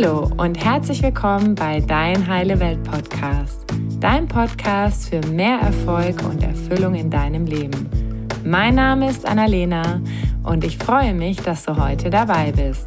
Hallo und herzlich willkommen bei Dein Heile Welt Podcast, dein Podcast für mehr Erfolg und Erfüllung in deinem Leben. Mein Name ist Annalena und ich freue mich, dass du heute dabei bist.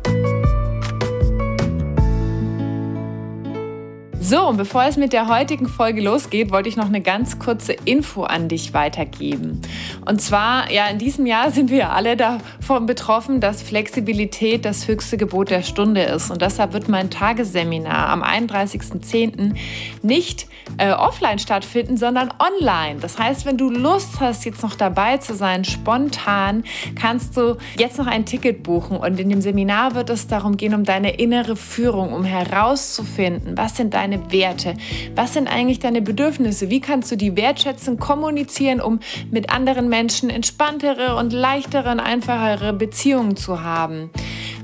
So, und bevor es mit der heutigen Folge losgeht, wollte ich noch eine ganz kurze Info an dich weitergeben. Und zwar, ja, in diesem Jahr sind wir alle davon betroffen, dass Flexibilität das höchste Gebot der Stunde ist. Und deshalb wird mein Tagesseminar am 31.10. nicht äh, offline stattfinden, sondern online. Das heißt, wenn du Lust hast, jetzt noch dabei zu sein, spontan, kannst du jetzt noch ein Ticket buchen. Und in dem Seminar wird es darum gehen, um deine innere Führung, um herauszufinden, was sind deine Werte? Was sind eigentlich deine Bedürfnisse? Wie kannst du die wertschätzen, kommunizieren, um mit anderen Menschen entspanntere und leichtere und einfachere Beziehungen zu haben?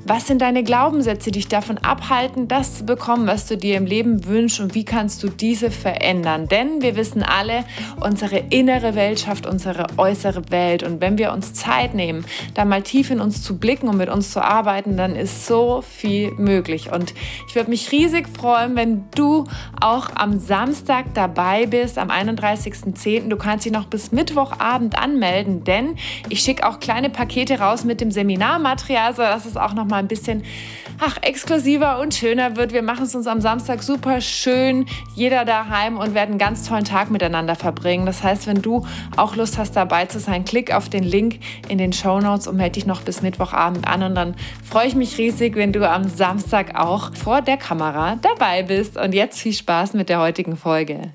Was sind deine Glaubenssätze, die dich davon abhalten, das zu bekommen, was du dir im Leben wünschst und wie kannst du diese verändern? Denn wir wissen alle, unsere innere Welt schafft unsere äußere Welt und wenn wir uns Zeit nehmen, da mal tief in uns zu blicken und mit uns zu arbeiten, dann ist so viel möglich und ich würde mich riesig freuen, wenn du auch am Samstag dabei bist, am 31.10. Du kannst dich noch bis Mittwochabend anmelden, denn ich schicke auch kleine Pakete raus mit dem Seminarmaterial, sodass es auch noch mal ein bisschen ach, exklusiver und schöner wird. Wir machen es uns am Samstag super schön, jeder daheim und werden einen ganz tollen Tag miteinander verbringen. Das heißt, wenn du auch Lust hast, dabei zu sein, klick auf den Link in den Show Notes und melde dich noch bis Mittwochabend an. Und dann freue ich mich riesig, wenn du am Samstag auch vor der Kamera dabei bist. Und jetzt viel Spaß mit der heutigen Folge.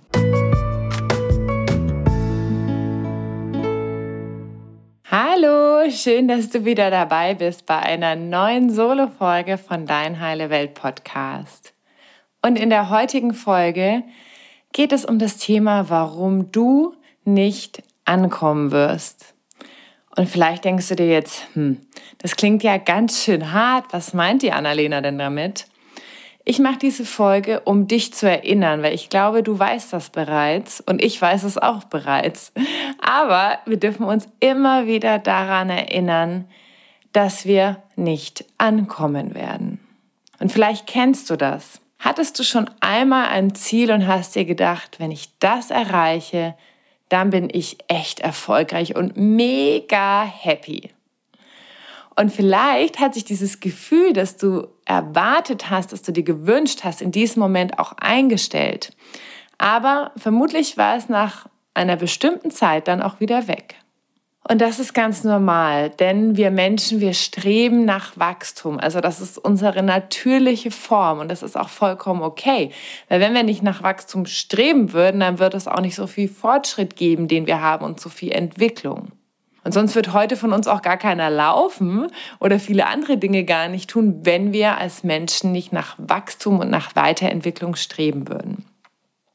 Hallo, schön, dass du wieder dabei bist bei einer neuen Solo-Folge von Dein Heile Welt Podcast. Und in der heutigen Folge geht es um das Thema, warum du nicht ankommen wirst. Und vielleicht denkst du dir jetzt, hm, das klingt ja ganz schön hart. Was meint die Annalena denn damit? Ich mache diese Folge, um dich zu erinnern, weil ich glaube, du weißt das bereits und ich weiß es auch bereits. Aber wir dürfen uns immer wieder daran erinnern, dass wir nicht ankommen werden. Und vielleicht kennst du das. Hattest du schon einmal ein Ziel und hast dir gedacht, wenn ich das erreiche, dann bin ich echt erfolgreich und mega happy. Und vielleicht hat sich dieses Gefühl, das du erwartet hast, das du dir gewünscht hast, in diesem Moment auch eingestellt. Aber vermutlich war es nach einer bestimmten Zeit dann auch wieder weg. Und das ist ganz normal, denn wir Menschen, wir streben nach Wachstum. Also das ist unsere natürliche Form und das ist auch vollkommen okay. Weil wenn wir nicht nach Wachstum streben würden, dann wird es auch nicht so viel Fortschritt geben, den wir haben und so viel Entwicklung. Und sonst wird heute von uns auch gar keiner laufen oder viele andere Dinge gar nicht tun, wenn wir als Menschen nicht nach Wachstum und nach Weiterentwicklung streben würden.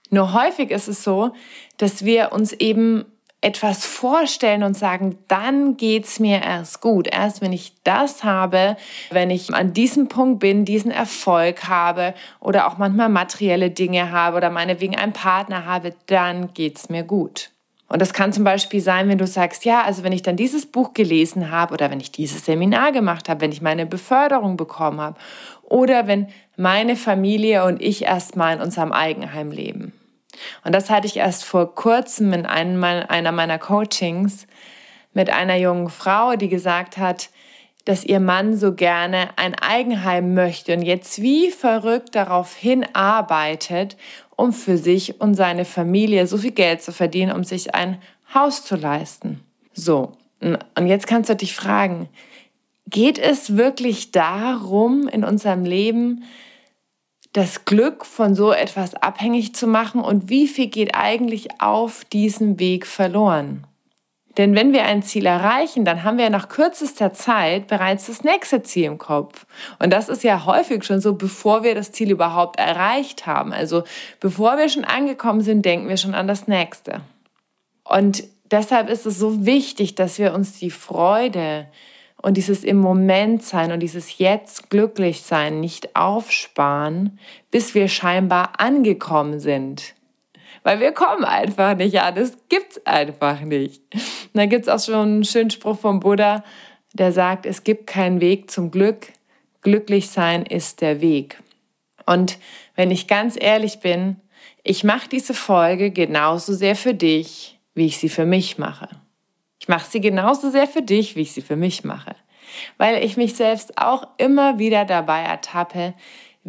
Nur häufig ist es so, dass wir uns eben etwas vorstellen und sagen, dann geht's mir erst gut. Erst wenn ich das habe, wenn ich an diesem Punkt bin, diesen Erfolg habe oder auch manchmal materielle Dinge habe oder meinetwegen einen Partner habe, dann geht's mir gut. Und das kann zum Beispiel sein, wenn du sagst, ja, also wenn ich dann dieses Buch gelesen habe oder wenn ich dieses Seminar gemacht habe, wenn ich meine Beförderung bekommen habe oder wenn meine Familie und ich erstmal in unserem Eigenheim leben. Und das hatte ich erst vor kurzem in einem, einer meiner Coachings mit einer jungen Frau, die gesagt hat, dass ihr Mann so gerne ein Eigenheim möchte und jetzt wie verrückt darauf hinarbeitet, um für sich und seine Familie so viel Geld zu verdienen, um sich ein Haus zu leisten. So, und jetzt kannst du dich fragen, geht es wirklich darum, in unserem Leben das Glück von so etwas abhängig zu machen und wie viel geht eigentlich auf diesem Weg verloren? Denn wenn wir ein Ziel erreichen, dann haben wir nach kürzester Zeit bereits das nächste Ziel im Kopf. Und das ist ja häufig schon so, bevor wir das Ziel überhaupt erreicht haben. Also bevor wir schon angekommen sind, denken wir schon an das nächste. Und deshalb ist es so wichtig, dass wir uns die Freude und dieses im Moment sein und dieses jetzt glücklich sein nicht aufsparen, bis wir scheinbar angekommen sind. Weil wir kommen einfach nicht an. Das gibt's einfach nicht. Und da gibt's auch schon einen schönen Spruch vom Buddha, der sagt, es gibt keinen Weg zum Glück. Glücklich sein ist der Weg. Und wenn ich ganz ehrlich bin, ich mache diese Folge genauso sehr für dich, wie ich sie für mich mache. Ich mache sie genauso sehr für dich, wie ich sie für mich mache. Weil ich mich selbst auch immer wieder dabei ertappe,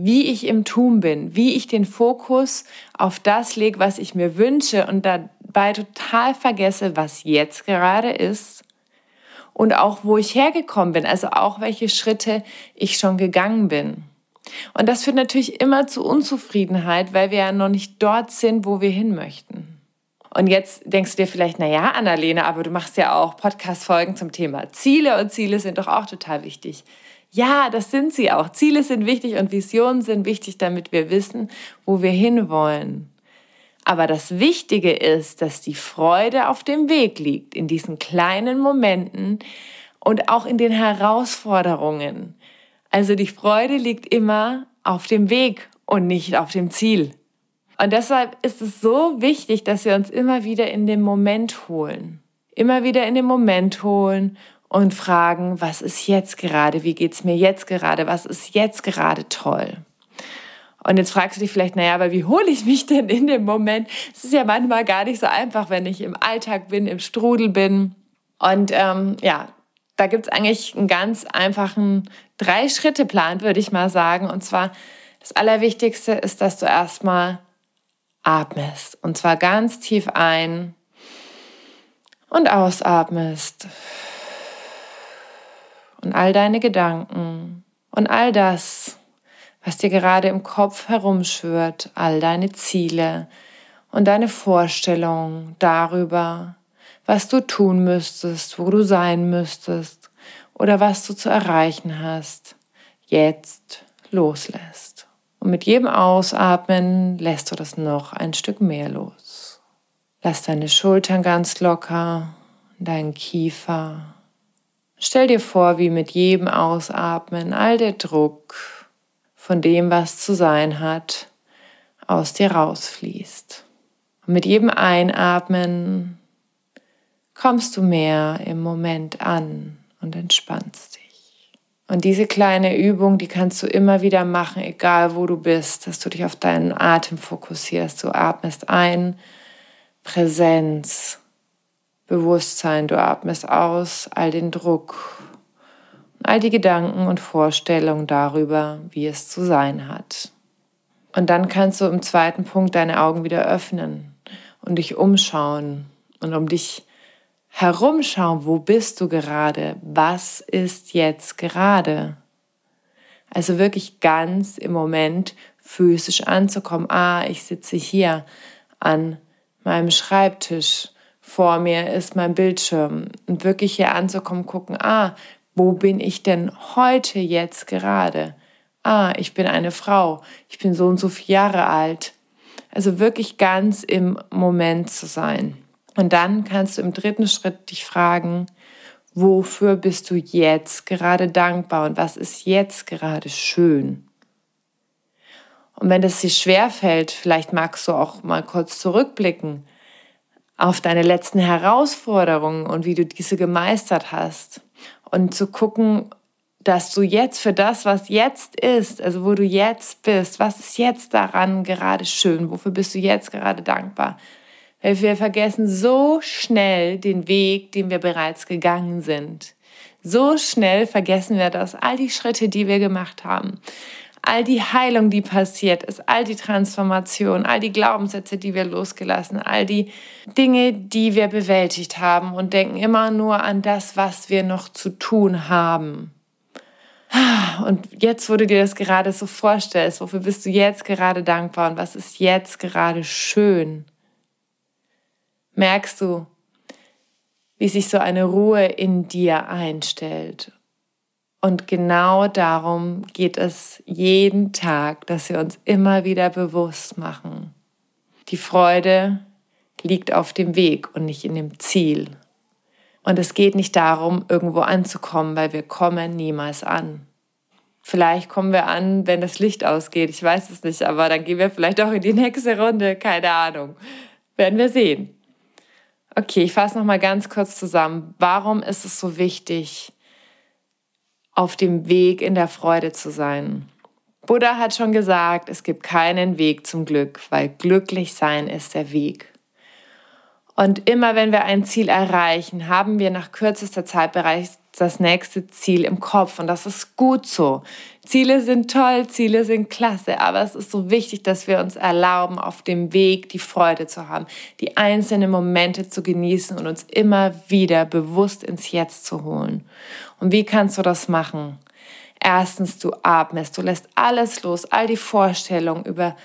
wie ich im Tun bin, wie ich den Fokus auf das lege, was ich mir wünsche und dabei total vergesse, was jetzt gerade ist und auch wo ich hergekommen bin, also auch welche Schritte ich schon gegangen bin. Und das führt natürlich immer zu Unzufriedenheit, weil wir ja noch nicht dort sind, wo wir hin möchten. Und jetzt denkst du dir vielleicht, na ja, Annalena, aber du machst ja auch Podcast-Folgen zum Thema Ziele und Ziele sind doch auch total wichtig. Ja, das sind sie auch. Ziele sind wichtig und Visionen sind wichtig, damit wir wissen, wo wir hinwollen. Aber das Wichtige ist, dass die Freude auf dem Weg liegt, in diesen kleinen Momenten und auch in den Herausforderungen. Also die Freude liegt immer auf dem Weg und nicht auf dem Ziel. Und deshalb ist es so wichtig, dass wir uns immer wieder in den Moment holen. Immer wieder in den Moment holen und fragen, was ist jetzt gerade, wie geht's mir jetzt gerade, was ist jetzt gerade toll. Und jetzt fragst du dich vielleicht, naja, aber wie hole ich mich denn in dem Moment? Es ist ja manchmal gar nicht so einfach, wenn ich im Alltag bin, im Strudel bin. Und ähm, ja, da gibt's eigentlich einen ganz einfachen Drei-Schritte-Plan, würde ich mal sagen. Und zwar, das Allerwichtigste ist, dass du erstmal atmest. Und zwar ganz tief ein und ausatmest und all deine Gedanken und all das, was dir gerade im Kopf herumschwört, all deine Ziele und deine Vorstellungen darüber, was du tun müsstest, wo du sein müsstest oder was du zu erreichen hast, jetzt loslässt. Und mit jedem Ausatmen lässt du das noch ein Stück mehr los. Lass deine Schultern ganz locker, deinen Kiefer Stell dir vor, wie mit jedem Ausatmen all der Druck von dem, was zu sein hat, aus dir rausfließt. Und mit jedem Einatmen kommst du mehr im Moment an und entspannst dich. Und diese kleine Übung, die kannst du immer wieder machen, egal wo du bist, dass du dich auf deinen Atem fokussierst. Du atmest ein, Präsenz, Bewusstsein, du atmest aus all den Druck, all die Gedanken und Vorstellungen darüber, wie es zu sein hat. Und dann kannst du im zweiten Punkt deine Augen wieder öffnen und dich umschauen und um dich herumschauen, wo bist du gerade, was ist jetzt gerade. Also wirklich ganz im Moment physisch anzukommen. Ah, ich sitze hier an meinem Schreibtisch vor mir ist mein Bildschirm und wirklich hier anzukommen, gucken, ah, wo bin ich denn heute jetzt gerade? Ah, ich bin eine Frau, ich bin so und so viele Jahre alt. Also wirklich ganz im Moment zu sein. Und dann kannst du im dritten Schritt dich fragen, wofür bist du jetzt gerade dankbar und was ist jetzt gerade schön? Und wenn es dir schwer fällt, vielleicht magst du auch mal kurz zurückblicken auf deine letzten Herausforderungen und wie du diese gemeistert hast. Und zu gucken, dass du jetzt für das, was jetzt ist, also wo du jetzt bist, was ist jetzt daran gerade schön, wofür bist du jetzt gerade dankbar. Weil wir vergessen so schnell den Weg, den wir bereits gegangen sind. So schnell vergessen wir das, all die Schritte, die wir gemacht haben all die Heilung, die passiert ist, all die Transformation, all die Glaubenssätze, die wir losgelassen, all die Dinge, die wir bewältigt haben und denken immer nur an das, was wir noch zu tun haben. Und jetzt, wo du dir das gerade so vorstellst, wofür bist du jetzt gerade dankbar und was ist jetzt gerade schön? Merkst du, wie sich so eine Ruhe in dir einstellt und genau darum geht es jeden Tag, dass wir uns immer wieder bewusst machen. Die Freude liegt auf dem Weg und nicht in dem Ziel. Und es geht nicht darum, irgendwo anzukommen, weil wir kommen niemals an. Vielleicht kommen wir an, wenn das Licht ausgeht. Ich weiß es nicht, aber dann gehen wir vielleicht auch in die nächste Runde. Keine Ahnung. Werden wir sehen. Okay, ich fasse noch mal ganz kurz zusammen. Warum ist es so wichtig, auf dem Weg in der Freude zu sein. Buddha hat schon gesagt, es gibt keinen Weg zum Glück, weil glücklich sein ist der Weg. Und immer wenn wir ein Ziel erreichen, haben wir nach kürzester Zeit bereits das nächste Ziel im Kopf. Und das ist gut so. Ziele sind toll, Ziele sind klasse, aber es ist so wichtig, dass wir uns erlauben, auf dem Weg die Freude zu haben, die einzelnen Momente zu genießen und uns immer wieder bewusst ins Jetzt zu holen. Und wie kannst du das machen? Erstens, du atmest, du lässt alles los, all die Vorstellungen über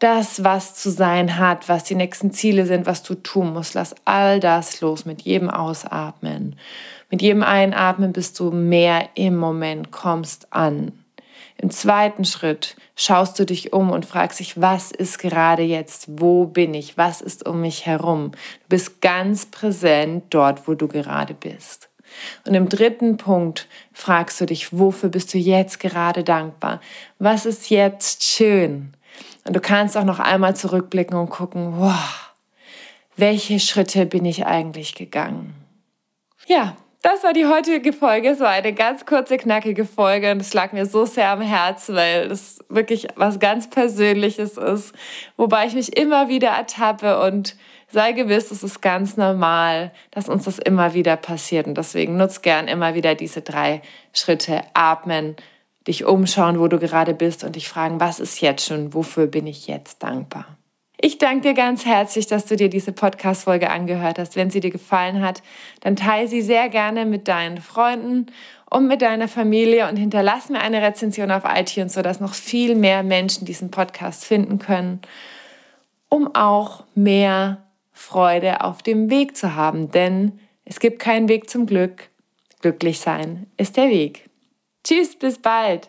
das, was zu sein hat, was die nächsten Ziele sind, was du tun musst. Lass all das los mit jedem Ausatmen. Mit jedem Einatmen bist du mehr im Moment, kommst an. Im zweiten Schritt schaust du dich um und fragst dich, was ist gerade jetzt? Wo bin ich? Was ist um mich herum? Du bist ganz präsent dort, wo du gerade bist. Und im dritten Punkt fragst du dich, wofür bist du jetzt gerade dankbar? Was ist jetzt schön? Und du kannst auch noch einmal zurückblicken und gucken, wow, welche Schritte bin ich eigentlich gegangen? Ja, das war die heutige Folge. Es war eine ganz kurze, knackige Folge und es lag mir so sehr am Herzen, weil es wirklich was ganz Persönliches ist, wobei ich mich immer wieder ertappe und sei gewiss, es ist ganz normal, dass uns das immer wieder passiert und deswegen nutz gern immer wieder diese drei Schritte. Atmen, dich umschauen, wo du gerade bist und dich fragen, was ist jetzt schon, wofür bin ich jetzt dankbar. Ich danke dir ganz herzlich, dass du dir diese Podcast-Folge angehört hast. Wenn sie dir gefallen hat, dann teile sie sehr gerne mit deinen Freunden und mit deiner Familie und hinterlass mir eine Rezension auf iTunes, sodass noch viel mehr Menschen diesen Podcast finden können, um auch mehr Freude auf dem Weg zu haben. Denn es gibt keinen Weg zum Glück. Glücklich sein ist der Weg. Tschüss, bis bald.